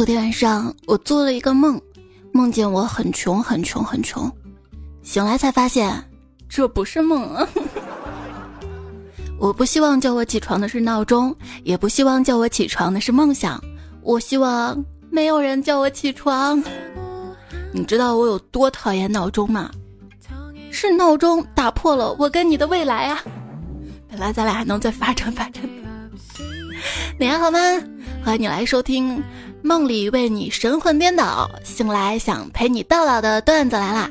昨天晚上我做了一个梦，梦见我很穷很穷很穷，醒来才发现这不是梦。我不希望叫我起床的是闹钟，也不希望叫我起床的是梦想。我希望没有人叫我起床。你知道我有多讨厌闹钟吗？是闹钟打破了我跟你的未来啊！本来咱俩还能再发展发展。你还好吗？欢迎你来收听梦里为你神魂颠倒，醒来想陪你到老的段子来啦！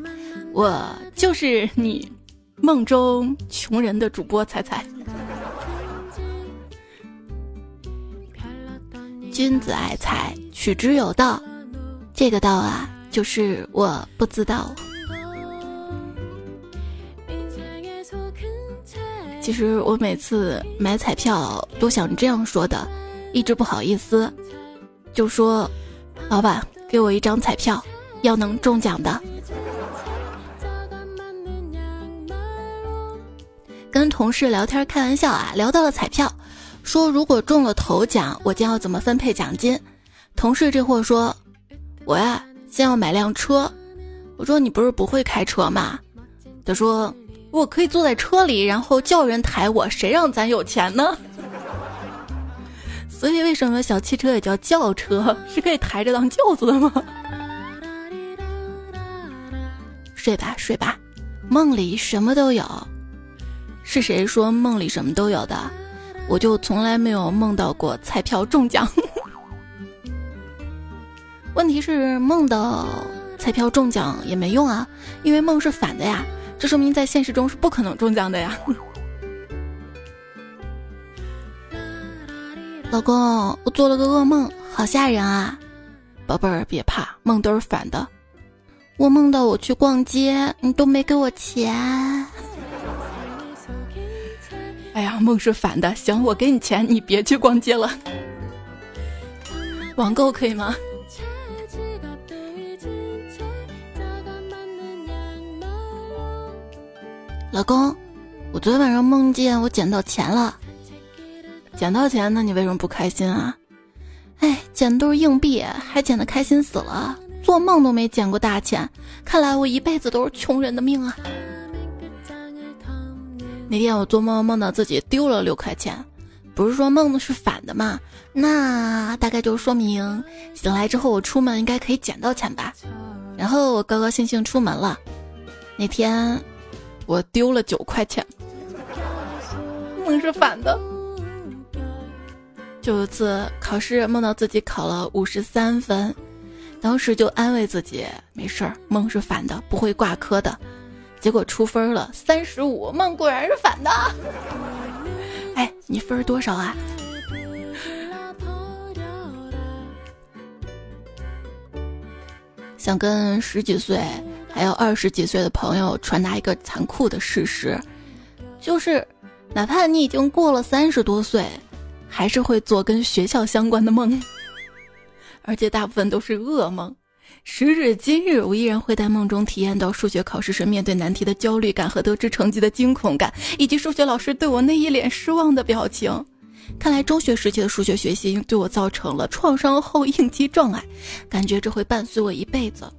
我就是你梦中穷人的主播彩彩。君子爱财，取之有道。这个道啊，就是我不知道。其实我每次买彩票都想这样说的，一直不好意思，就说：“老板，给我一张彩票，要能中奖的。”跟同事聊天开玩笑啊，聊到了彩票。说如果中了头奖，我将要怎么分配奖金？同事这货说：“我呀，先要买辆车。”我说：“你不是不会开车吗？”他说：“我可以坐在车里，然后叫人抬我。谁让咱有钱呢？”所以为什么小汽车也叫轿车？是可以抬着当轿子的吗？睡吧睡吧，梦里什么都有。是谁说梦里什么都有的？我就从来没有梦到过彩票中奖。问题是梦到彩票中奖也没用啊，因为梦是反的呀，这说明在现实中是不可能中奖的呀。老公，我做了个噩梦，好吓人啊！宝贝儿，别怕，梦都是反的。我梦到我去逛街，你都没给我钱。哎呀，梦是反的。行，我给你钱，你别去逛街了。网购可以吗？老公，我昨天晚上梦见我捡到钱了。捡到钱，那你为什么不开心啊？哎，捡都是硬币，还捡的开心死了。做梦都没捡过大钱，看来我一辈子都是穷人的命啊。那天我做梦梦到自己丢了六块钱，不是说梦的是反的吗？那大概就说明醒来之后我出门应该可以捡到钱吧。然后我高高兴兴出门了。那天我丢了九块钱，梦是反的。就有次考试梦到自己考了五十三分，当时就安慰自己没事儿，梦是反的，不会挂科的。结果出分了，三十五，梦果然是反的。哎，你分多少啊？想跟十几岁还有二十几岁的朋友传达一个残酷的事实，就是，哪怕你已经过了三十多岁，还是会做跟学校相关的梦，而且大部分都是噩梦。时至今日，我依然会在梦中体验到数学考试时面对难题的焦虑感和得知成绩的惊恐感，以及数学老师对我那一脸失望的表情。看来中学时期的数学学习对我造成了创伤后应激障碍，感觉这会伴随我一辈子。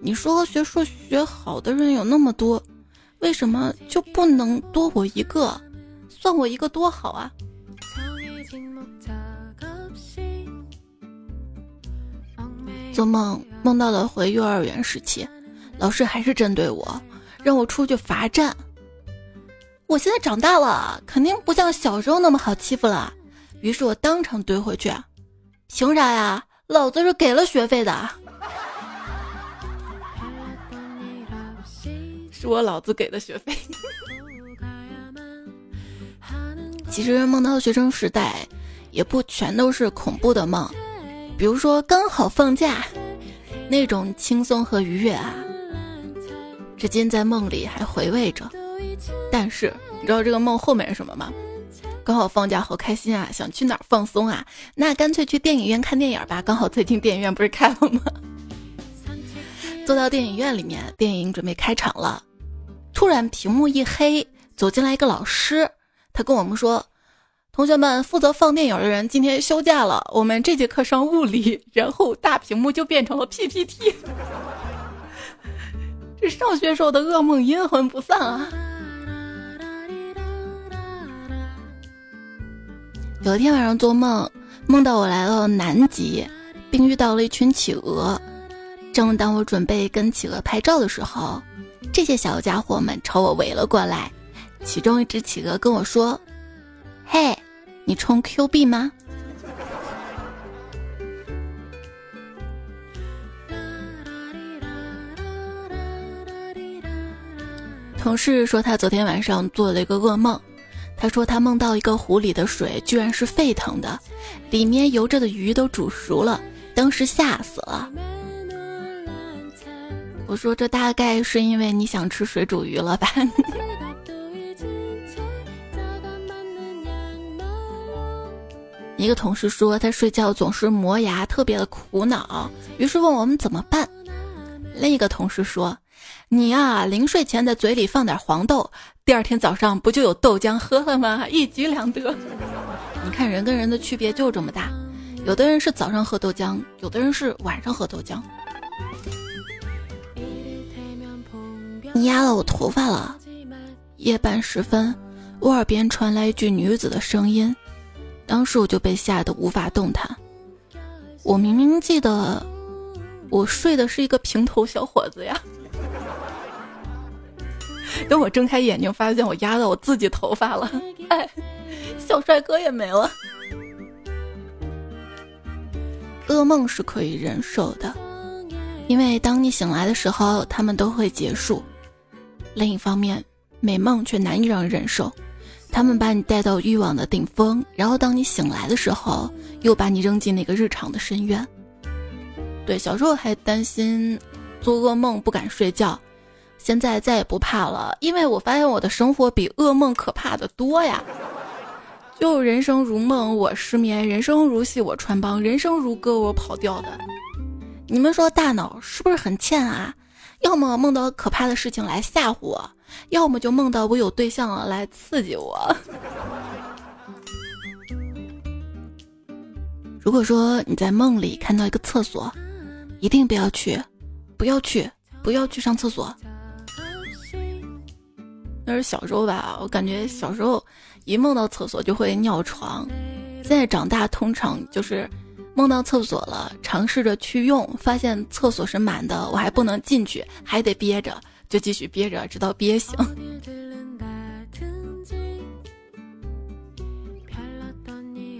你说学数学好的人有那么多，为什么就不能多我一个？算我一个多好啊！做梦梦到了回幼儿园时期，老师还是针对我，让我出去罚站。我现在长大了，肯定不像小时候那么好欺负了。于是我当场怼回去：“凭啥呀？老子是给了学费的，是我老子给的学费。”其实梦到学生时代，也不全都是恐怖的梦。比如说刚好放假，那种轻松和愉悦啊，至今在梦里还回味着。但是你知道这个梦后面是什么吗？刚好放假好开心啊，想去哪儿放松啊？那干脆去电影院看电影吧。刚好最近电影院不是开了吗？坐到电影院里面，电影准备开场了，突然屏幕一黑，走进来一个老师，他跟我们说。同学们，负责放电影的人今天休假了，我们这节课上物理，然后大屏幕就变成了 PPT。这上学时候的噩梦阴魂不散啊！有一天晚上做梦，梦到我来到南极，并遇到了一群企鹅。正当我准备跟企鹅拍照的时候，这些小家伙们朝我围了过来。其中一只企鹅跟我说：“嘿，你充 Q 币吗？”同事说他昨天晚上做了一个噩梦。他说他梦到一个湖里的水居然是沸腾的，里面游着的鱼都煮熟了，当时吓死了。我说这大概是因为你想吃水煮鱼了吧？一个同事说他睡觉总是磨牙，特别的苦恼，于是问我们怎么办。另一个同事说。你呀，临睡前在嘴里放点黄豆，第二天早上不就有豆浆喝了吗？一举两得。你看人跟人的区别就这么大，有的人是早上喝豆浆，有的人是晚上喝豆浆。你压了我头发了。夜半时分，我耳边传来一句女子的声音，当时我就被吓得无法动弹。我明明记得，我睡的是一个平头小伙子呀。等我睁开眼睛，发现我压到我自己头发了，哎，小帅哥也没了。噩梦是可以忍受的，因为当你醒来的时候，他们都会结束。另一方面，美梦却难以让人忍受，他们把你带到欲望的顶峰，然后当你醒来的时候，又把你扔进那个日常的深渊。对，小时候还担心做噩梦不敢睡觉。现在再也不怕了，因为我发现我的生活比噩梦可怕的多呀！就人生如梦，我失眠；人生如戏，我穿帮；人生如歌，我跑调的。你们说大脑是不是很欠啊？要么梦到可怕的事情来吓唬我，要么就梦到我有对象了来刺激我。如果说你在梦里看到一个厕所，一定不要去，不要去，不要去上厕所。那是小时候吧，我感觉小时候一梦到厕所就会尿床。现在长大，通常就是梦到厕所了，尝试着去用，发现厕所是满的，我还不能进去，还得憋着，就继续憋着，直到憋醒。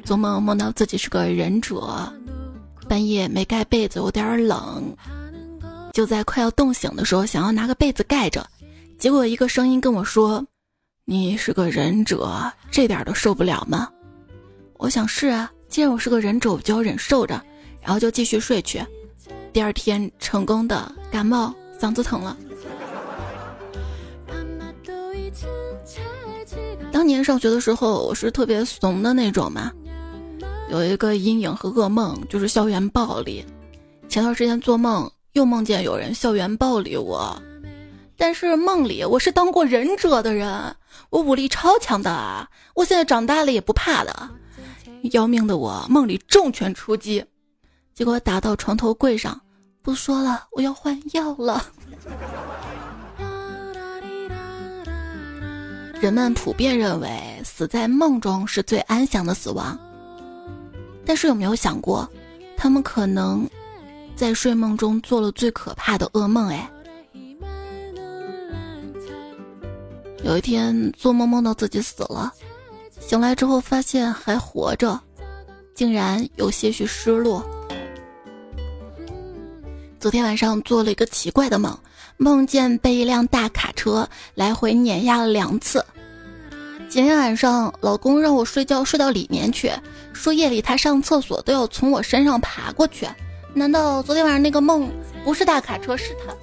做梦梦到自己是个忍者，半夜没盖被子，有点冷，就在快要冻醒的时候，想要拿个被子盖着。结果一个声音跟我说：“你是个忍者，这点都受不了吗？”我想是啊，既然我是个忍者，我就要忍受着，然后就继续睡去。第二天成功的感冒，嗓子疼了。当年上学的时候，我是特别怂的那种嘛，有一个阴影和噩梦就是校园暴力。前段时间做梦又梦见有人校园暴力我。但是梦里我是当过忍者的人，我武力超强的，我现在长大了也不怕的。要命的我梦里重拳出击，结果打到床头柜上。不说了，我要换药了。人们普遍认为死在梦中是最安详的死亡，但是有没有想过，他们可能在睡梦中做了最可怕的噩梦？哎。有一天做梦梦到自己死了，醒来之后发现还活着，竟然有些许失落。昨天晚上做了一个奇怪的梦，梦见被一辆大卡车来回碾压了两次。今天晚上老公让我睡觉睡到里面去，说夜里他上厕所都要从我身上爬过去。难道昨天晚上那个梦不是大卡车，是他？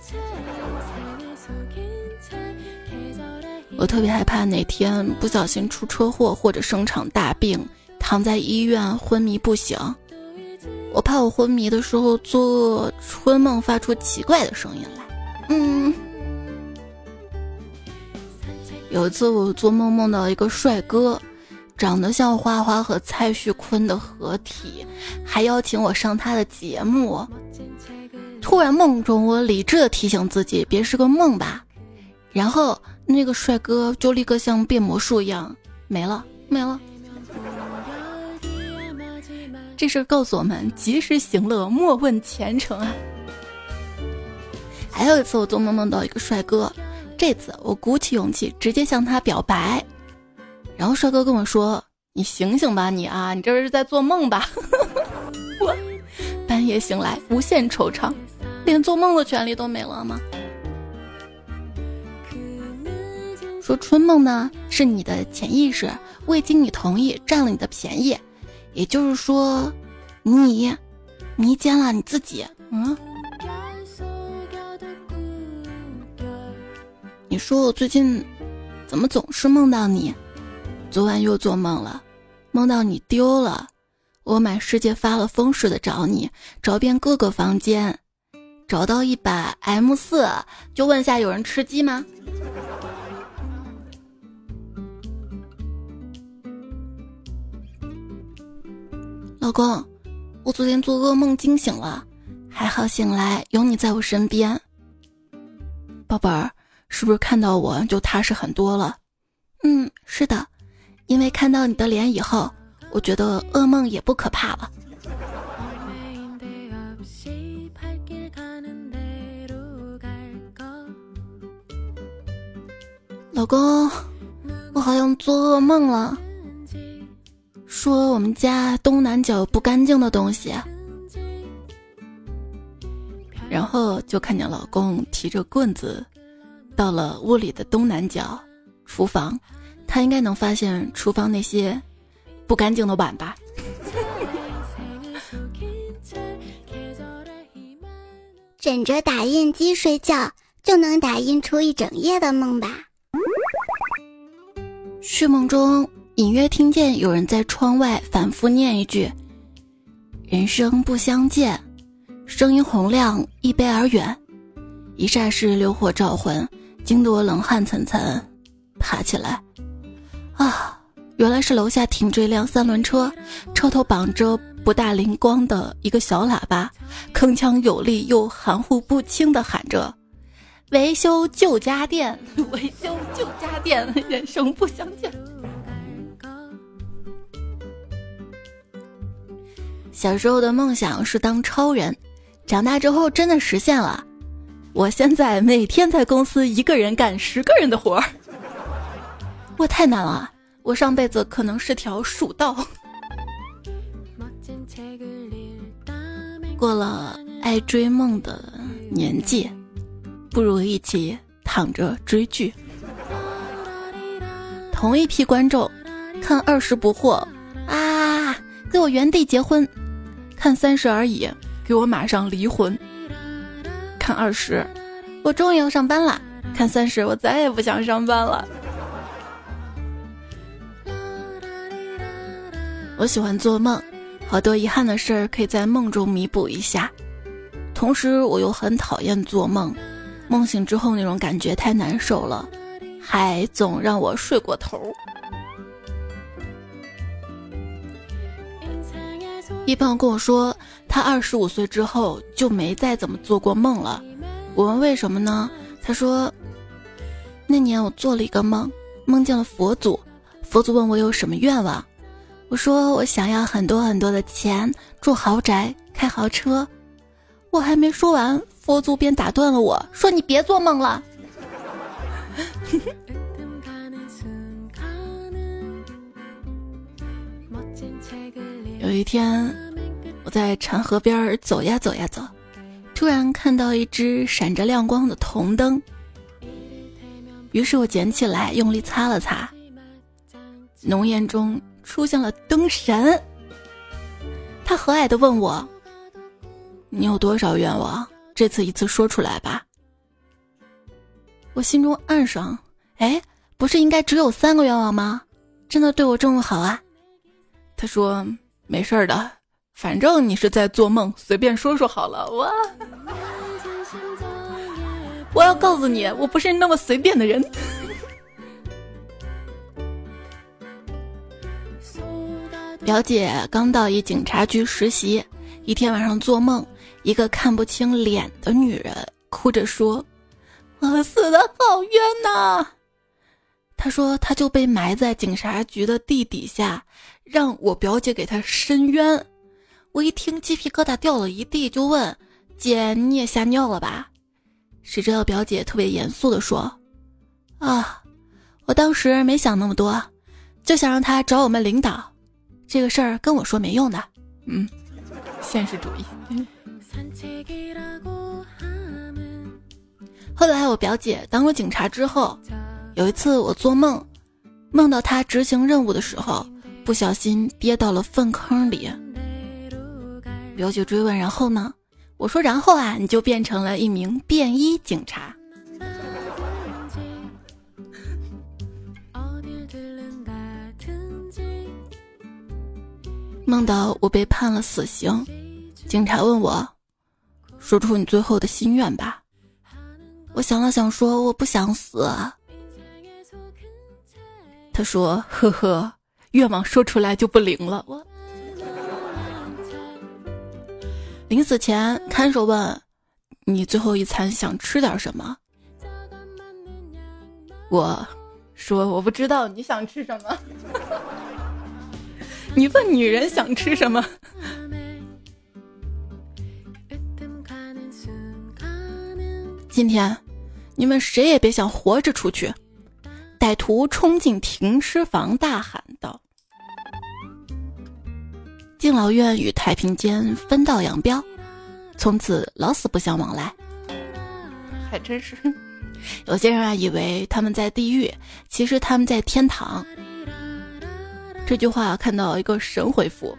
我特别害怕哪天不小心出车祸或者生场大病，躺在医院昏迷不醒。我怕我昏迷的时候做春梦发出奇怪的声音来。嗯，有一次我做梦梦到一个帅哥，长得像花花和蔡徐坤的合体，还邀请我上他的节目。突然梦中，我理智的提醒自己，别是个梦吧。然后那个帅哥就立刻像变魔术一样没了，没了。这事告诉我们：及时行乐，莫问前程啊。还有一次，我做梦梦到一个帅哥，这次我鼓起勇气直接向他表白，然后帅哥跟我说：“你醒醒吧，你啊，你这是在做梦吧？” 我半夜醒来，无限惆怅，连做梦的权利都没了吗？说春梦呢，是你的潜意识未经你同意占了你的便宜，也就是说，你迷奸了你自己。嗯。你说我最近怎么总是梦到你？昨晚又做梦了，梦到你丢了，我满世界发了疯似的找你，找遍各个房间，找到一把 M 四，就问下有人吃鸡吗？老公，我昨天做噩梦惊醒了，还好醒来有你在我身边，宝贝儿。是不是看到我就踏实很多了？嗯，是的，因为看到你的脸以后，我觉得噩梦也不可怕了。老公，我好像做噩梦了，说我们家东南角不干净的东西，然后就看见老公提着棍子。到了屋里的东南角，厨房，他应该能发现厨房那些不干净的碗吧。枕着打印机睡觉，就能打印出一整夜的梦吧。睡梦中隐约听见有人在窗外反复念一句：“人生不相见，声音洪亮，一悲而远。”一霎时流火照魂。惊得我冷汗涔涔，爬起来，啊，原来是楼下停着一辆三轮车，车头绑着不大灵光的一个小喇叭，铿锵有力又含糊不清的喊着：“维修旧家电，维修旧家电，人生不相见。”小时候的梦想是当超人，长大之后真的实现了。我现在每天在公司一个人干十个人的活儿，我太难了。我上辈子可能是条蜀道，过了爱追梦的年纪，不如一起躺着追剧。同一批观众看二十不惑啊，给我原地结婚；看三十而已，给我马上离婚。看二十，我终于要上班了；看三十，我再也不想上班了。我喜欢做梦，好多遗憾的事儿可以在梦中弥补一下。同时，我又很讨厌做梦，梦醒之后那种感觉太难受了，还总让我睡过头。一朋友跟我说。他二十五岁之后就没再怎么做过梦了。我问为什么呢？他说，那年我做了一个梦，梦见了佛祖。佛祖问我有什么愿望，我说我想要很多很多的钱，住豪宅，开豪车。我还没说完，佛祖便打断了我说：“你别做梦了。”有一天。我在长河边走呀走呀走，突然看到一只闪着亮光的铜灯，于是我捡起来用力擦了擦，浓烟中出现了灯神。他和蔼的问我：“你有多少愿望？这次一次说出来吧。”我心中暗爽，哎，不是应该只有三个愿望吗？真的对我这么好啊？他说：“没事儿的。”反正你是在做梦，随便说说好了。我我要告诉你，我不是那么随便的人。表姐刚到一警察局实习，一天晚上做梦，一个看不清脸的女人哭着说：“我死的好冤呐！”她说她就被埋在警察局的地底下，让我表姐给她伸冤。我一听鸡皮疙瘩掉了一地，就问：“姐，你也吓尿了吧？”谁知道表姐特别严肃的说：“啊，我当时没想那么多，就想让他找我们领导。”这个事儿跟我说没用的，嗯，现实主义。后来我表姐当了警察之后，有一次我做梦，梦到她执行任务的时候，不小心跌到了粪坑里。表姐追问然后呢？我说然后啊，你就变成了一名便衣警察。梦到我被判了死刑，警察问我：“说出你最后的心愿吧。”我想了想，说：“我不想死。”他说：“呵呵，愿望说出来就不灵了。”临死前，看守问：“你最后一餐想吃点什么？”我说：“我不知道，你想吃什么？” 你问女人想吃什么？今天，你们谁也别想活着出去！歹徒冲进停尸房，大喊道：“敬老院与太平间分道扬镳，从此老死不相往来。”还真是，有些人啊，以为他们在地狱，其实他们在天堂。这句话看到一个神回复，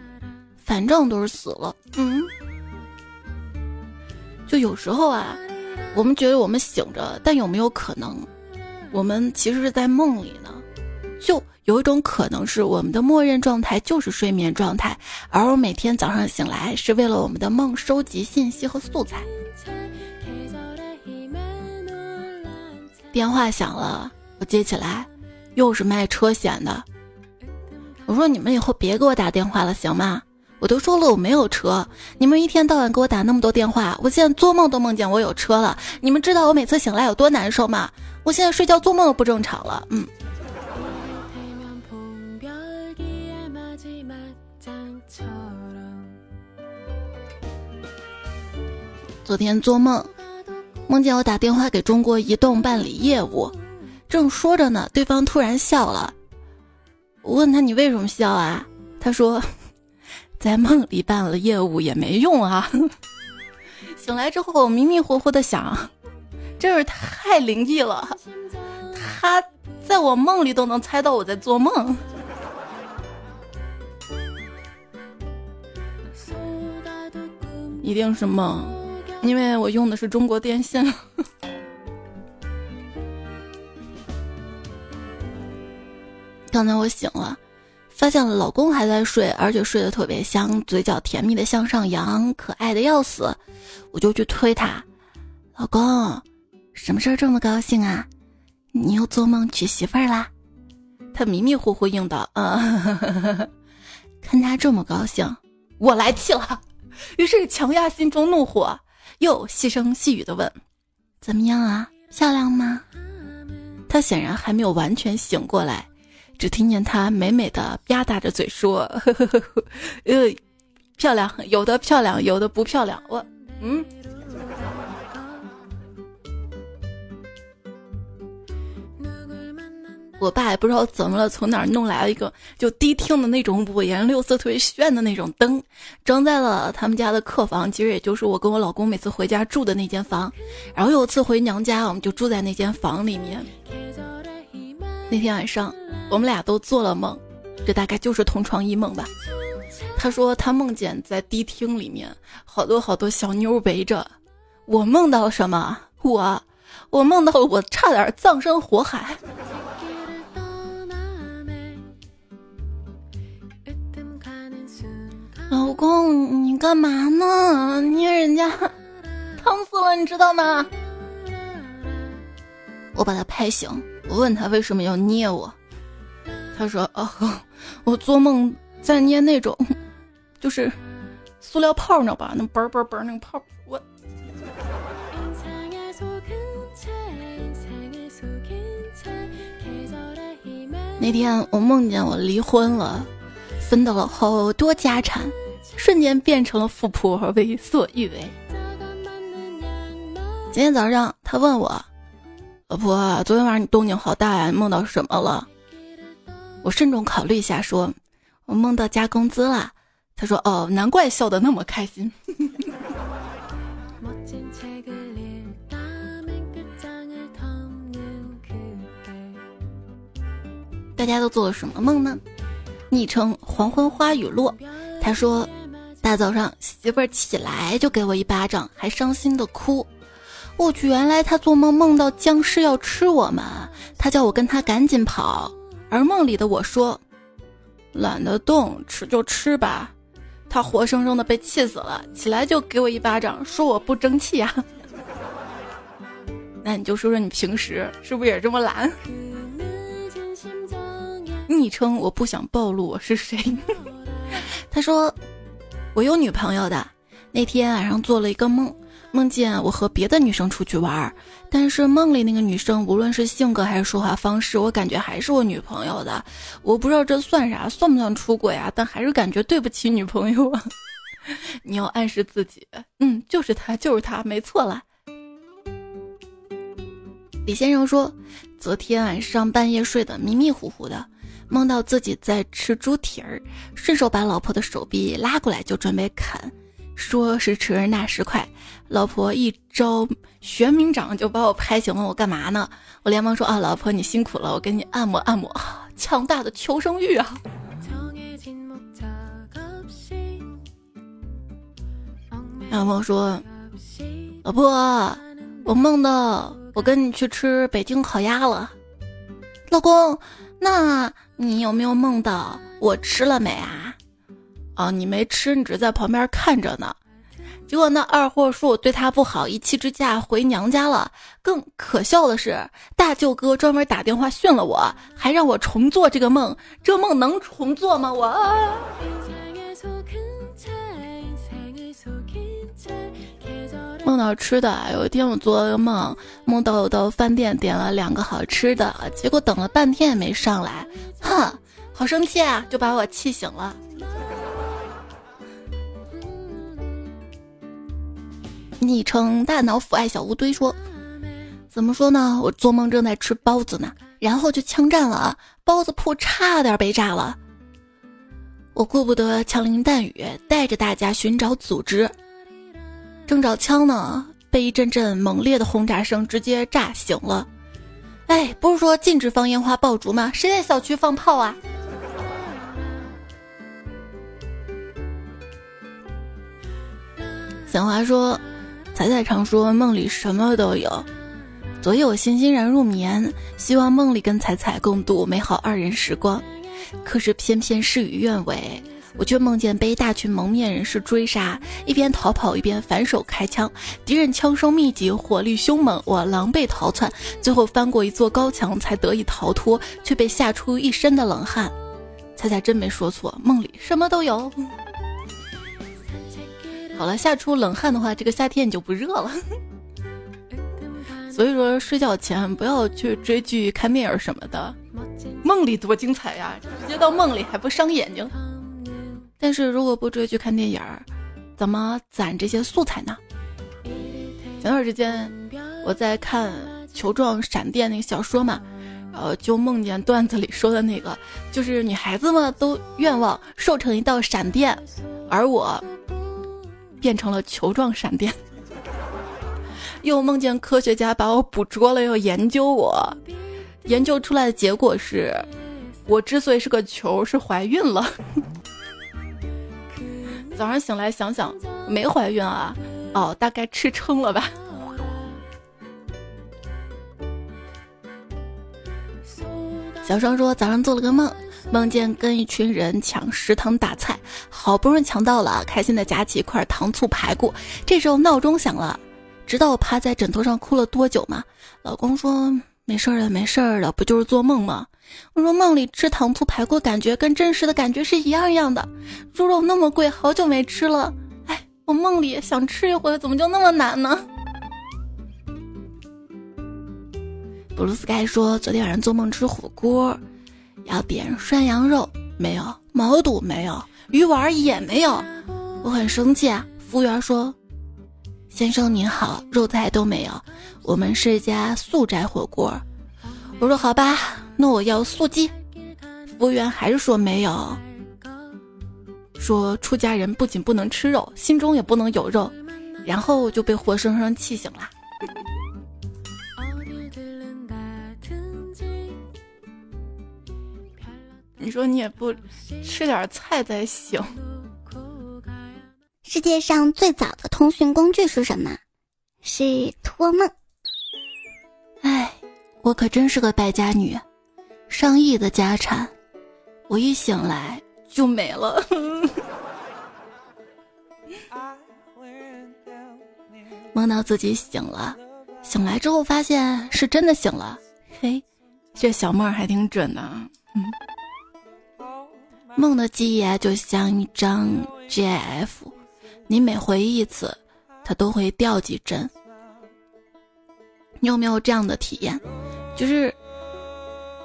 反正都是死了，嗯，就有时候啊，我们觉得我们醒着，但有没有可能，我们其实是在梦里呢？就有一种可能是我们的默认状态就是睡眠状态，而我每天早上醒来是为了我们的梦收集信息和素材。电话响了，我接起来，又是卖车险的。我说你们以后别给我打电话了，行吗？我都说了我没有车，你们一天到晚给我打那么多电话，我现在做梦都梦见我有车了。你们知道我每次醒来有多难受吗？我现在睡觉做梦都不正常了。嗯。昨天做梦，梦见我打电话给中国移动办理业务，正说着呢，对方突然笑了。我问他你为什么笑啊？他说，在梦里办了业务也没用啊。醒来之后迷迷糊糊的想，真是太灵异了。他在我梦里都能猜到我在做梦。一定是梦，因为我用的是中国电信。刚才我醒了，发现了老公还在睡，而且睡得特别香，嘴角甜蜜的向上扬，可爱的要死。我就去推他，老公，什么事儿这么高兴啊？你又做梦娶媳妇儿啦？他迷迷糊糊应道：“啊。”看他这么高兴，我来气了，于是强压心中怒火，又细声细语的问：“怎么样啊？漂亮吗？”他显然还没有完全醒过来。只听见他美美的吧嗒着嘴说：“ 呃，漂亮，有的漂亮，有的不漂亮。”我，嗯。我爸也不知道怎么了，从哪儿弄来了一个就迪厅的那种五颜六色、特别炫的那种灯，装在了他们家的客房，其实也就是我跟我老公每次回家住的那间房。然后有一次回娘家，我们就住在那间房里面。那天晚上，我们俩都做了梦，这大概就是同床异梦吧。他说他梦见在迪厅里面，好多好多小妞围着。我梦到什么？我，我梦到我差点葬身火海。老公，你干嘛呢？捏人家，疼死了，你知道吗？我把他拍醒。我问他为什么要捏我，他说：“哦，我做梦在捏那种，就是塑料泡，你知道吧？那嘣嘣嘣那个泡，我。那天我梦见我离婚了，分到了好多家产，瞬间变成了富婆，为所欲为。今天早上他问我：“老婆，昨天晚上你动静好大呀，梦到什么了？”我慎重考虑一下，说：“我梦到加工资了。”他说：“哦，难怪笑得那么开心。”大家都做了什么梦呢？昵称黄昏花雨落，他说：“大早上媳妇儿起来就给我一巴掌，还伤心的哭。我去，原来他做梦梦到僵尸要吃我们，他叫我跟他赶紧跑。而梦里的我说：懒得动，吃就吃吧。他活生生的被气死了，起来就给我一巴掌，说我不争气呀。那你就说说你平时是不是也这么懒？”昵称我不想暴露我是谁。他说我有女朋友的。那天晚上做了一个梦，梦见我和别的女生出去玩，但是梦里那个女生无论是性格还是说话方式，我感觉还是我女朋友的。我不知道这算啥，算不算出轨啊？但还是感觉对不起女朋友啊。你要暗示自己，嗯，就是他，就是他，没错了。李先生说，昨天晚上半夜睡得迷迷糊糊的。梦到自己在吃猪蹄儿，顺手把老婆的手臂拉过来就准备啃，说时迟那时快，老婆一招玄冥掌就把我拍醒，问我干嘛呢？我连忙说啊，老婆你辛苦了，我给你按摩按摩。强大的求生欲啊！然后说，老婆，我梦到我跟你去吃北京烤鸭了，老公，那。你有没有梦到我吃了没啊？哦，你没吃，你只是在旁边看着呢。结果那二货说我对他不好，一气之下回娘家了。更可笑的是，大舅哥专门打电话训了我，还让我重做这个梦。这梦能重做吗？我。梦到吃的，有一天我做了个梦，梦到我到饭店点了两个好吃的，结果等了半天也没上来，哼，好生气啊，就把我气醒了。昵称大脑腐爱小乌堆说：“怎么说呢？我做梦正在吃包子呢，然后就枪战了，包子铺差点被炸了，我顾不得枪林弹雨，带着大家寻找组织。”正找枪呢，被一阵阵猛烈的轰炸声直接炸醒了。哎，不是说禁止放烟花爆竹吗？谁在小区放炮啊？小华说：“彩彩常说梦里什么都有。昨夜我欣欣然入眠，希望梦里跟彩彩共度美好二人时光，可是偏偏事与愿违。”我却梦见被一大群蒙面人士追杀，一边逃跑一边反手开枪，敌人枪声密集，火力凶猛，我狼狈逃窜，最后翻过一座高墙才得以逃脱，却被吓出一身的冷汗。彩彩真没说错，梦里什么都有。好了，吓出冷汗的话，这个夏天你就不热了。所以说，睡觉前不要去追剧、看电影什么的，梦里多精彩呀！直接到梦里还不伤眼睛。但是如果不追剧看电影儿，怎么攒这些素材呢？前段时间我在看《球状闪电》那个小说嘛，呃就梦见段子里说的那个，就是女孩子们都愿望瘦成一道闪电，而我变成了球状闪电。又梦见科学家把我捕捉了，要研究我，研究出来的结果是，我之所以是个球，是怀孕了。早上醒来想想没怀孕啊，哦，大概吃撑了吧。小双说早上做了个梦，梦见跟一群人抢食堂打菜，好不容易抢到了，开心的夹起一块糖醋排骨。这时候闹钟响了，知道我趴在枕头上哭了多久吗？老公说没事儿的，没事儿的，不就是做梦吗？我说梦里吃糖醋排骨，感觉跟真实的感觉是一样一样的。猪肉那么贵，好久没吃了。哎，我梦里想吃一回，怎么就那么难呢？布鲁斯盖说，昨天晚上做梦吃火锅，要点涮羊肉，没有毛肚，没有鱼丸也没有，我很生气啊。服务员说：“先生您好，肉菜都没有，我们是一家素斋火锅。”我说：“好吧，那我要素鸡。”服务员还是说没有，说出家人不仅不能吃肉，心中也不能有肉，然后就被活生生气醒了。你说你也不吃点菜再醒。世界上最早的通讯工具是什么？是托梦。我可真是个败家女，上亿的家产，我一醒来就没了。梦到自己醒了，醒来之后发现是真的醒了。嘿，这小梦还挺准的。嗯，梦的记忆啊，就像一张 GIF。你每回忆一次，它都会掉几帧。你有没有这样的体验？就是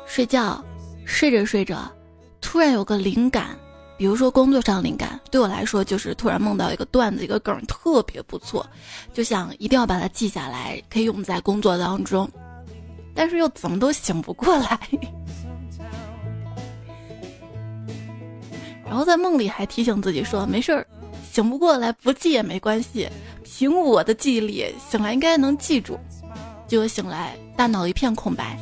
睡觉，睡着睡着，突然有个灵感，比如说工作上灵感，对我来说就是突然梦到一个段子、一个梗特别不错，就想一定要把它记下来，可以用在工作当中，但是又怎么都醒不过来。然后在梦里还提醒自己说：“没事儿。”醒不过来，不记也没关系。凭我的记忆力，醒来应该能记住。结果醒来，大脑一片空白，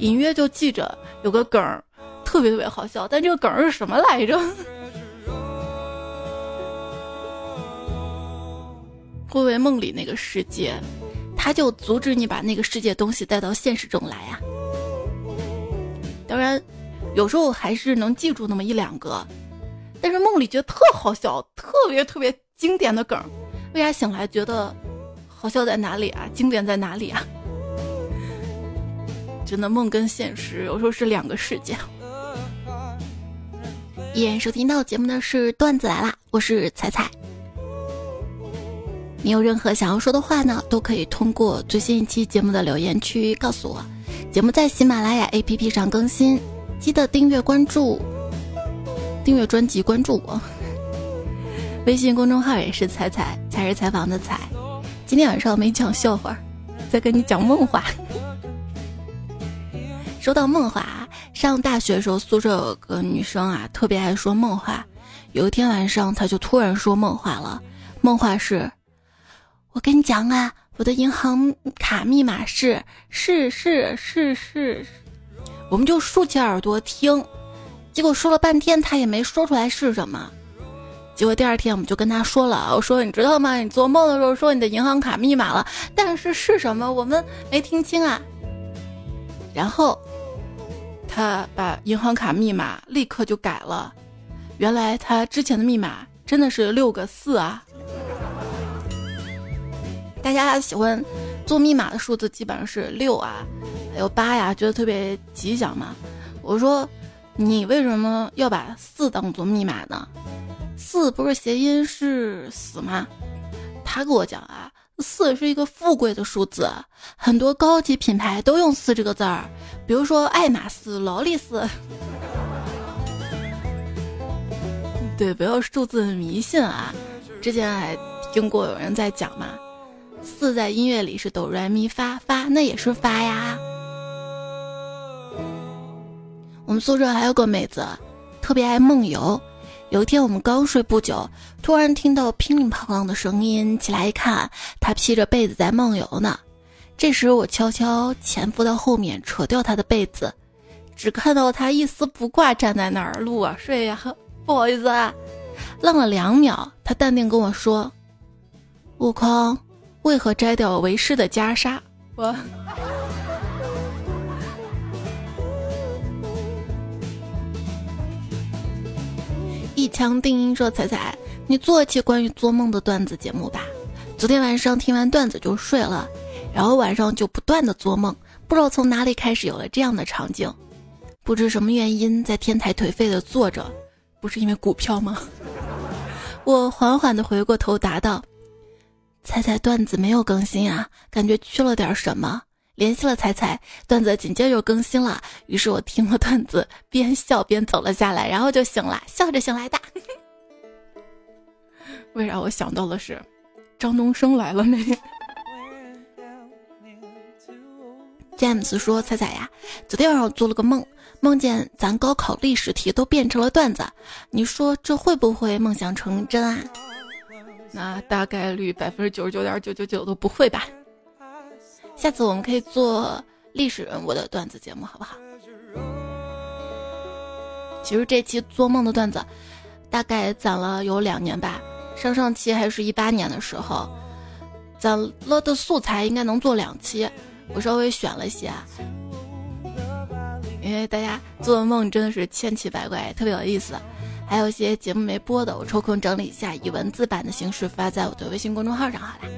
隐约就记着有个梗儿，特别特别好笑。但这个梗儿是什么来着？会不会梦里那个世界，他就阻止你把那个世界东西带到现实中来呀？当然，有时候还是能记住那么一两个。但是梦里觉得特好笑，特别特别经典的梗，为啥醒来觉得好笑在哪里啊？经典在哪里啊？真的梦跟现实有时候是两个世界。依然收听到节目的是段子来啦，我是彩彩。你有任何想要说的话呢，都可以通过最新一期节目的留言区告诉我。节目在喜马拉雅 APP 上更新，记得订阅关注。订阅专辑，关注我。微信公众号也是“彩彩”，才是采访的“采”。今天晚上没讲笑话，在跟你讲梦话。说到梦话，上大学的时候宿舍有个女生啊，特别爱说梦话。有一天晚上，她就突然说梦话了。梦话是：我跟你讲啊，我的银行卡密码是是是是是。我们就竖起耳朵听。结果说了半天，她也没说出来是什么。结果第二天我们就跟他说了，我说你知道吗？你做梦的时候说你的银行卡密码了，但是是什么？我们没听清啊。然后他把银行卡密码立刻就改了，原来他之前的密码真的是六个四啊。大家喜欢做密码的数字基本上是六啊，还有八呀，觉得特别吉祥嘛。我说。你为什么要把四当做密码呢？四不是谐音是死吗？他跟我讲啊，四是一个富贵的数字，很多高级品牌都用四这个字儿，比如说爱马仕、劳力士。对，不要数字迷信啊！之前还听过有人在讲嘛，四在音乐里是哆来咪发发，那也是发呀。我们宿舍还有个妹子，特别爱梦游。有一天我们刚睡不久，突然听到乒铃乓啷的声音，起来一看，他披着被子在梦游呢。这时我悄悄潜伏到后面，扯掉他的被子，只看到他一丝不挂站在那儿，录啊睡呀，不好意思啊。愣了两秒，他淡定跟我说：“悟空，为何摘掉为师的袈裟？”我。一枪定音说：“彩彩，你做一期关于做梦的段子节目吧。昨天晚上听完段子就睡了，然后晚上就不断的做梦，不知道从哪里开始有了这样的场景：不知什么原因在天台颓废的坐着，不是因为股票吗？我缓缓的回过头答道：“彩彩段子没有更新啊，感觉缺了点什么。”联系了彩彩，段子紧接着又更新了，于是我听了段子，边笑边走了下来，然后就醒了，笑着醒来的。为啥我想到的是张东升来了没？James 说：“彩彩呀，昨天晚上我做了个梦，梦见咱高考历史题都变成了段子，你说这会不会梦想成真啊？那大概率百分之九十九点九九九都不会吧。”下次我们可以做历史人物的段子节目，好不好？其实这期做梦的段子，大概攒了有两年吧。上上期还是一八年的时候，攒了的素材应该能做两期。我稍微选了些，因为大家做的梦真的是千奇百怪，特别有意思。还有一些节目没播的，我抽空整理一下，以文字版的形式发在我的微信公众号上，好啦。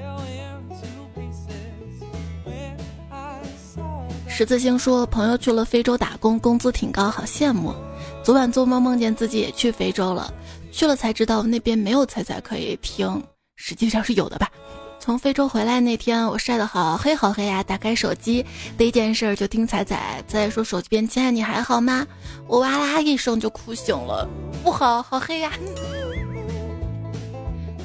十字星说：“朋友去了非洲打工，工资挺高，好羡慕。昨晚做梦梦见自己也去非洲了，去了才知道那边没有彩彩可以听，实际上是有的吧。从非洲回来那天，我晒得好黑好黑呀！打开手机，第一件事就听彩彩在说手机边：‘亲爱你还好吗？’我哇啦一声就哭醒了，不好，好黑呀！”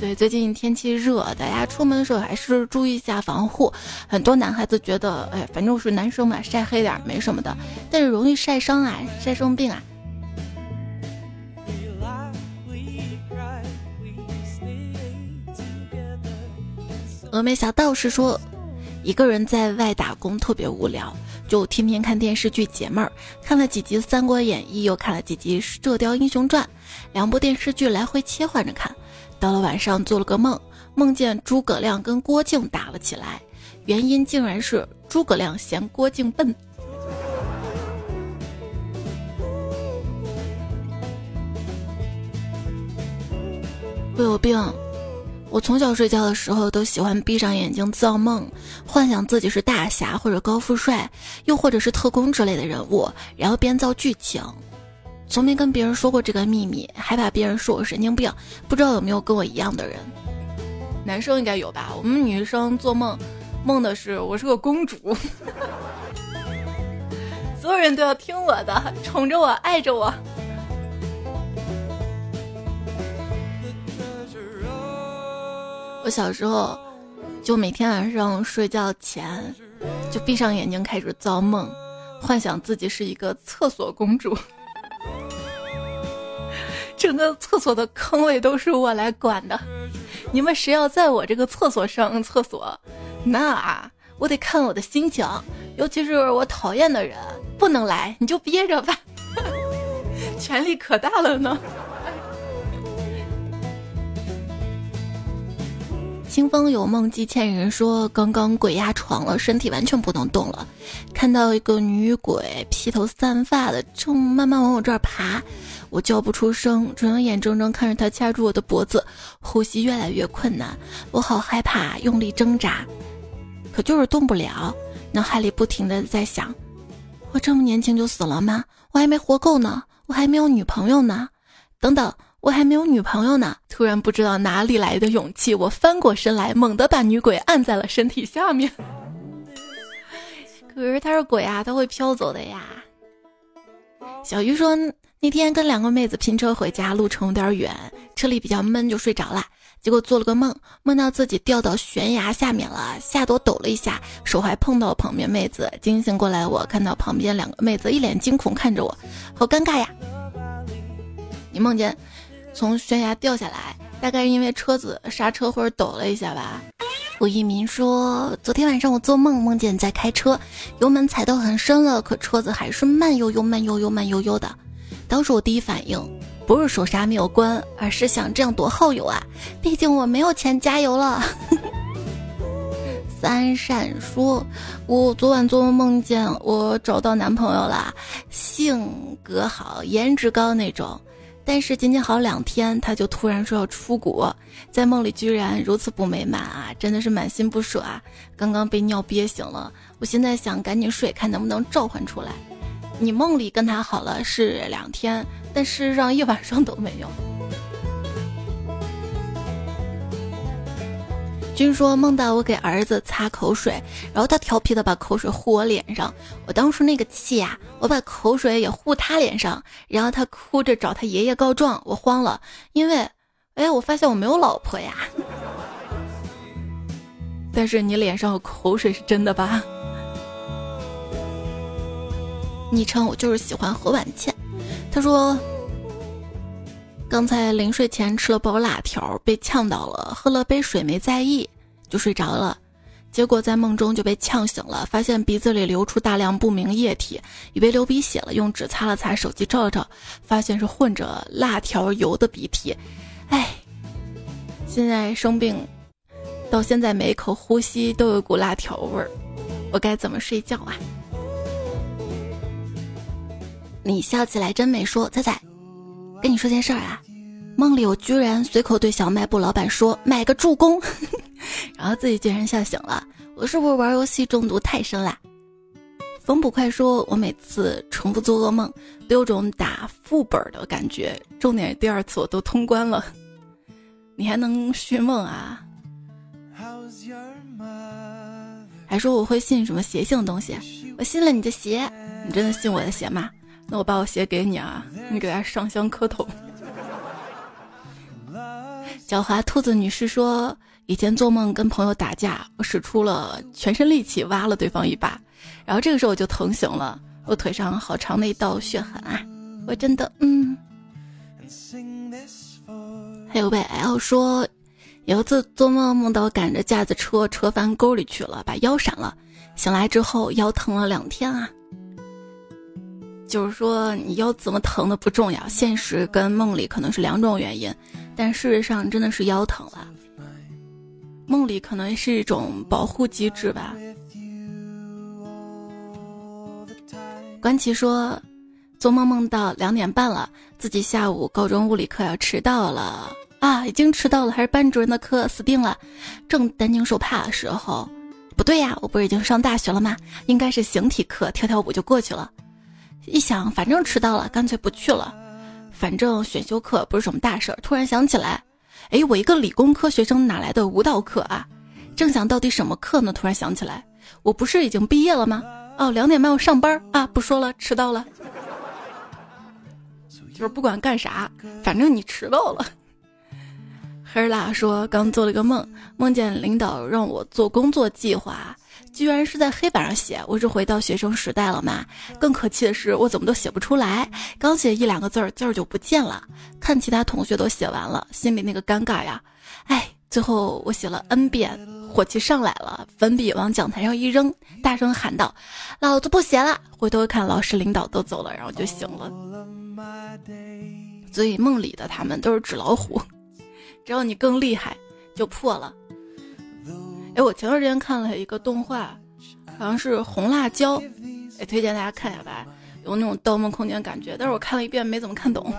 对，最近天气热，大家出门的时候还是注意一下防护。很多男孩子觉得，哎，反正我是男生嘛，晒黑点没什么的，但是容易晒伤啊，晒生病啊。峨眉小道士说，一个人在外打工特别无聊，就天天看电视剧解闷儿，看了几集《三国演义》，又看了几集《射雕英雄传》，两部电视剧来回切换着看。到了晚上，做了个梦，梦见诸葛亮跟郭靖打了起来，原因竟然是诸葛亮嫌郭靖笨。我有病，我从小睡觉的时候都喜欢闭上眼睛造梦，幻想自己是大侠或者高富帅，又或者是特工之类的人物，然后编造剧情。从没跟别人说过这个秘密，害怕别人说我神经病。不知道有没有跟我一样的人？男生应该有吧？我们女生做梦，梦的是我是个公主，所有人都要听我的，宠着我，爱着我。我小时候就每天晚上睡觉前就闭上眼睛开始造梦，幻想自己是一个厕所公主。整个厕所的坑位都是我来管的，你们谁要在我这个厕所上厕所，那我得看我的心情，尤其是我讨厌的人不能来，你就憋着吧，权力可大了呢。清风有梦寄欠人说，刚刚鬼压床了，身体完全不能动了，看到一个女鬼披头散发的，正慢慢往我这儿爬。我叫不出声，只能眼睁睁看着她掐住我的脖子，呼吸越来越困难，我好害怕，用力挣扎，可就是动不了。脑海里不停的在想：我这么年轻就死了吗？我还没活够呢，我还没有女朋友呢，等等，我还没有女朋友呢。突然不知道哪里来的勇气，我翻过身来，猛地把女鬼按在了身体下面。可是他是鬼啊，他会飘走的呀。小鱼说。那天跟两个妹子拼车回家，路程有点远，车里比较闷，就睡着了。结果做了个梦，梦到自己掉到悬崖下面了，吓得抖了一下，手还碰到旁边妹子。惊醒过来，我看到旁边两个妹子一脸惊恐看着我，好尴尬呀！你梦见从悬崖掉下来，大概是因为车子刹车或者抖了一下吧？吴一民说，昨天晚上我做梦，梦见在开车，油门踩到很深了，可车子还是慢悠悠、慢悠悠、慢悠悠的。当时我第一反应不是手刹没有关，而是想这样多耗油啊！毕竟我没有钱加油了。三闪说：“我昨晚做梦梦见我找到男朋友了，性格好，颜值高那种。但是仅仅好两天，他就突然说要出国，在梦里居然如此不美满啊！真的是满心不舍啊！刚刚被尿憋醒了，我现在想赶紧睡，看能不能召唤出来。”你梦里跟他好了是两天，但是让一晚上都没有。君说梦到我给儿子擦口水，然后他调皮的把口水糊我脸上，我当时那个气呀，我把口水也糊他脸上，然后他哭着找他爷爷告状，我慌了，因为，哎，我发现我没有老婆呀。但是你脸上有口水是真的吧？昵称我就是喜欢何婉倩，他说。刚才临睡前吃了包辣条，被呛到了，喝了杯水没在意，就睡着了。结果在梦中就被呛醒了，发现鼻子里流出大量不明液体，以为流鼻血了，用纸擦了擦，手机照了照，发现是混着辣条油的鼻涕。哎，现在生病，到现在每一口呼吸都有股辣条味儿，我该怎么睡觉啊？你笑起来真美，说猜猜。跟你说件事儿啊，梦里我居然随口对小卖部老板说买个助攻，然后自己竟然笑醒了。我是不是玩游戏中毒太深啦？冯捕快说，我每次重复做噩梦都有种打副本的感觉，重点第二次我都通关了。你还能续梦啊？还说我会信什么邪性的东西？我信了你的邪，你真的信我的邪吗？那我把我鞋给你啊，你给他上香磕头。狡猾兔子女士说，以前做梦跟朋友打架，我使出了全身力气挖了对方一把，然后这个时候我就疼醒了，我腿上好长的一道血痕啊，我真的嗯。还有位 L 说，有一次做梦梦到赶着架子车车翻沟里去了，把腰闪了，醒来之后腰疼了两天啊。就是说，你腰怎么疼的不重要，现实跟梦里可能是两种原因，但事实上真的是腰疼了。梦里可能是一种保护机制吧。关琪说，做梦梦到两点半了，自己下午高中物理课要迟到了啊，已经迟到了，还是班主任的课，死定了。正担惊受怕的时候，不对呀，我不是已经上大学了吗？应该是形体课，跳跳舞就过去了。一想，反正迟到了，干脆不去了。反正选修课不是什么大事儿。突然想起来，哎，我一个理工科学生哪来的舞蹈课啊？正想到底什么课呢？突然想起来，我不是已经毕业了吗？哦，两点半要上班啊！不说了，迟到了。就是不管干啥，反正你迟到了。黑拉说，刚做了个梦，梦见领导让我做工作计划。居然是在黑板上写，我是回到学生时代了吗？更可气的是，我怎么都写不出来，刚写一两个字儿，字儿就不见了。看其他同学都写完了，心里那个尴尬呀！哎，最后我写了 n 遍，火气上来了，粉笔往讲台上一扔，大声喊道：“老子不写了！”回头看，老师领导都走了，然后就醒了。所以梦里的他们都是纸老虎，只要你更厉害，就破了。哎，我前段时间看了一个动画，好像是红辣椒，哎，推荐大家看一下吧，有那种《盗梦空间》感觉。但是我看了一遍没怎么看懂。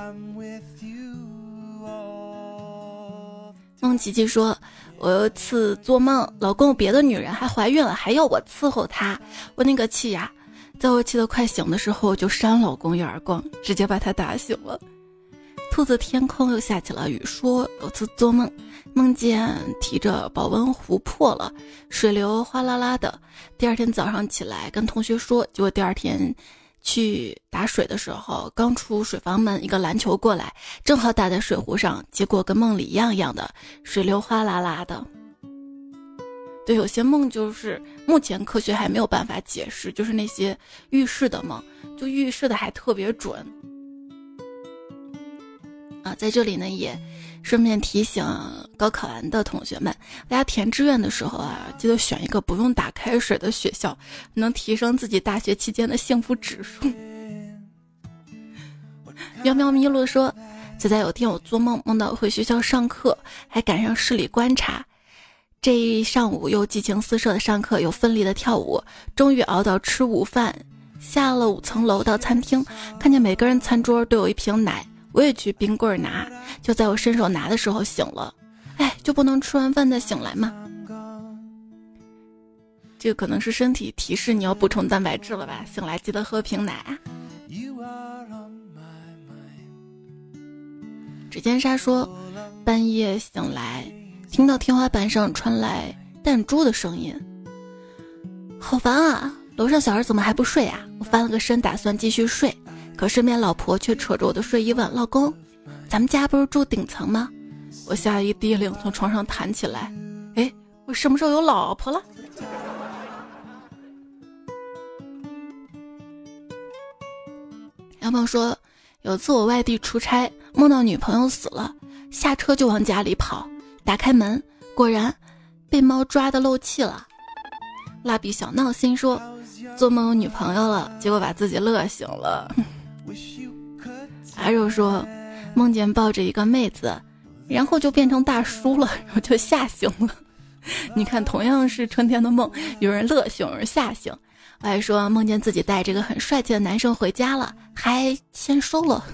梦琪琪说，我有一次做梦，老公有别的女人，还怀孕了，还要我伺候她，我那个气呀，在我气得快醒的时候，就扇老公一耳光，直接把他打醒了。兔子天空又下起了雨，说有次做梦，梦见提着保温壶破了，水流哗啦啦的。第二天早上起来跟同学说，结果第二天去打水的时候，刚出水房门，一个篮球过来，正好打在水壶上，结果跟梦里一样一样的，水流哗啦啦的。对，有些梦就是目前科学还没有办法解释，就是那些预示的梦，就预示的还特别准。啊，在这里呢，也顺便提醒高考完的同学们，大家填志愿的时候啊，记得选一个不用打开水的学校，能提升自己大学期间的幸福指数。喵喵咪路说，就在有天我做梦梦到回学校上课，还赶上市里观察，这一上午又激情四射的上课，又奋力的跳舞，终于熬到吃午饭，下了五层楼到餐厅，看见每个人餐桌都有一瓶奶。我也去冰棍拿，就在我伸手拿的时候醒了。哎，就不能吃完饭再醒来吗？这可能是身体提示你要补充蛋白质了吧？醒来记得喝瓶奶。指尖沙说，半夜醒来，听到天花板上传来弹珠的声音，好烦啊！楼上小孩怎么还不睡啊？我翻了个身，打算继续睡，可身边老婆却扯着我的睡衣问：“老公，咱们家不是住顶层吗？”我吓一低灵，从床上弹起来，哎，我什么时候有老婆了？杨鹏说，有次我外地出差，梦到女朋友死了，下车就往家里跑，打开门，果然被猫抓的漏气了。蜡笔小闹心说，做梦有女朋友了，结果把自己乐醒了。阿肉说，梦见抱着一个妹子。然后就变成大叔了，然后就吓醒了。你看，同样是春天的梦，有人乐醒，有人吓醒。我还说梦见自己带这个很帅气的男生回家了，还签收了。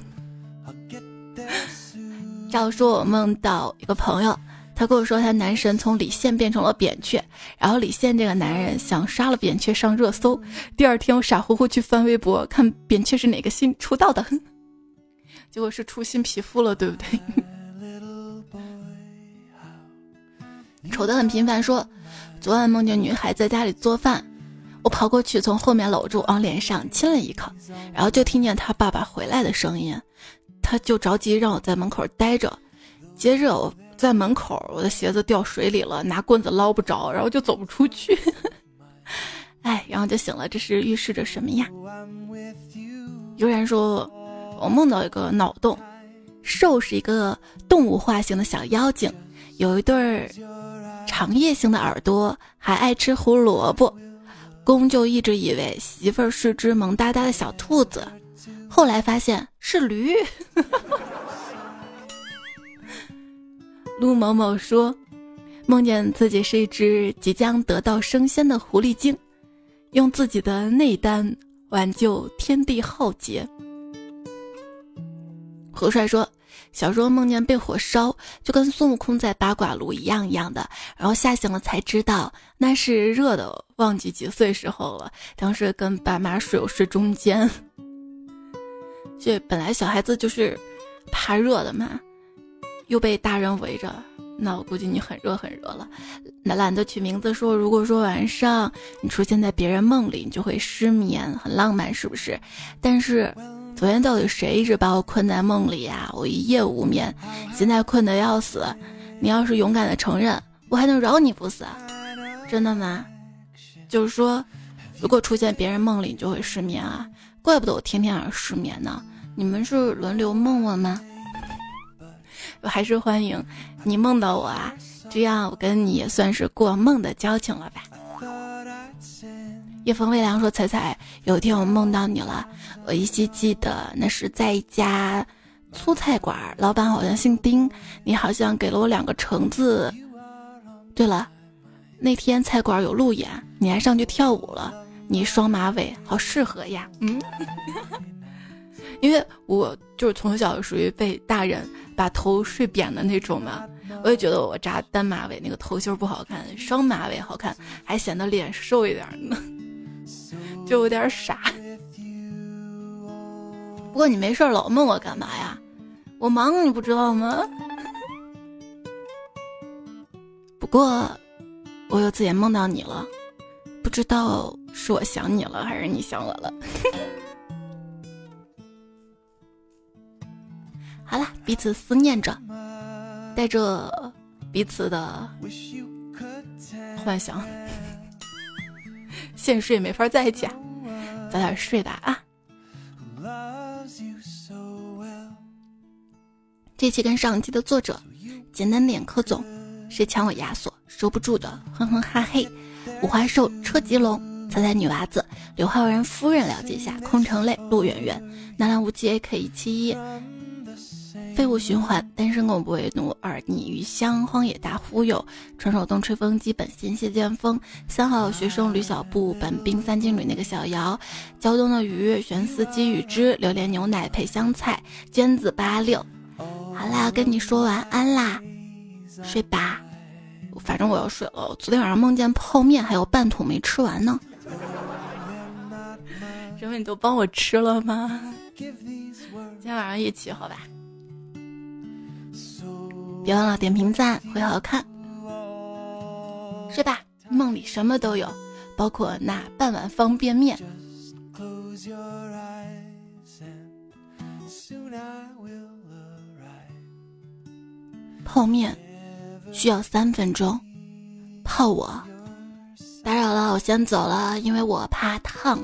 照说我梦到一个朋友，他跟我说他男神从李现变成了扁鹊，然后李现这个男人想杀了扁鹊上热搜。第二天我傻乎乎去翻微博，看扁鹊是哪个新出道的，结果是出新皮肤了，对不对？丑的很频繁，说昨晚梦见女孩在家里做饭，我跑过去从后面搂住，往脸上亲了一口，然后就听见他爸爸回来的声音，他就着急让我在门口待着，接着我在门口，我的鞋子掉水里了，拿棍子捞不着，然后就走不出去，哎，然后就醒了，这是预示着什么呀？悠然说，我梦到一个脑洞，兽是一个动物化型的小妖精，有一对儿。长叶形的耳朵，还爱吃胡萝卜，公就一直以为媳妇儿是只萌哒哒的小兔子，后来发现是驴。陆某某说，梦见自己是一只即将得道升仙的狐狸精，用自己的内丹挽救天地浩劫。何帅说。小时候梦见被火烧，就跟孙悟空在八卦炉一样一样的，然后吓醒了才知道那是热的，忘记几岁时候了。当时跟爸妈睡我睡中间，这本来小孩子就是怕热的嘛，又被大人围着，那我估计你很热很热了。那懒得取名字说，如果说晚上你出现在别人梦里，你就会失眠，很浪漫是不是？但是。昨天到底谁一直把我困在梦里呀？我一夜无眠，现在困得要死。你要是勇敢的承认，我还能饶你不死。真的吗？就是说，如果出现别人梦里，你就会失眠啊？怪不得我天天晚上失眠呢。你们是轮流梦我吗？我还是欢迎你梦到我啊，这样我跟你也算是过梦的交情了吧。夜风微凉说：“彩彩，有一天我梦到你了。”我依稀记得那是在一家粗菜馆，老板好像姓丁，你好像给了我两个橙子。对了，那天菜馆有路演，你还上去跳舞了，你双马尾好适合呀。嗯，因为我就是从小属于被大人把头睡扁的那种嘛，我也觉得我扎单马尾那个头型不好看，双马尾好看，还显得脸瘦一点呢，就有点傻。不过你没事老问我干嘛呀？我忙你不知道吗？不过我有次也梦到你了，不知道是我想你了还是你想我了。好了，彼此思念着，带着彼此的幻想，现实也没法在一起啊，早点睡吧啊。这期跟上期的作者，简单点柯总，谁抢我亚索，收不住的，哼哼哈嘿，五花兽车吉龙，猜猜女娃子，刘昊然夫人了解一下，空城泪，陆远远，南兰无忌 A K 一七一。废物循环，单身狗不为奴，二逆余香，荒野大忽悠，传手动吹风机，本仙谢剑锋，三好学生吕小布，本兵三金女那个小姚，胶东的鱼，玄司机与之，榴莲牛奶配香菜，娟子八六。好啦，跟你说晚安啦，睡吧。反正我要睡了，昨天晚上梦见泡面还有半桶没吃完呢。什么，你都帮我吃了吗？今天晚上一起好吧。别忘了点评赞，会好看。睡吧，梦里什么都有，包括那半碗方便面。泡面需要三分钟，泡我。打扰了，我先走了，因为我怕烫。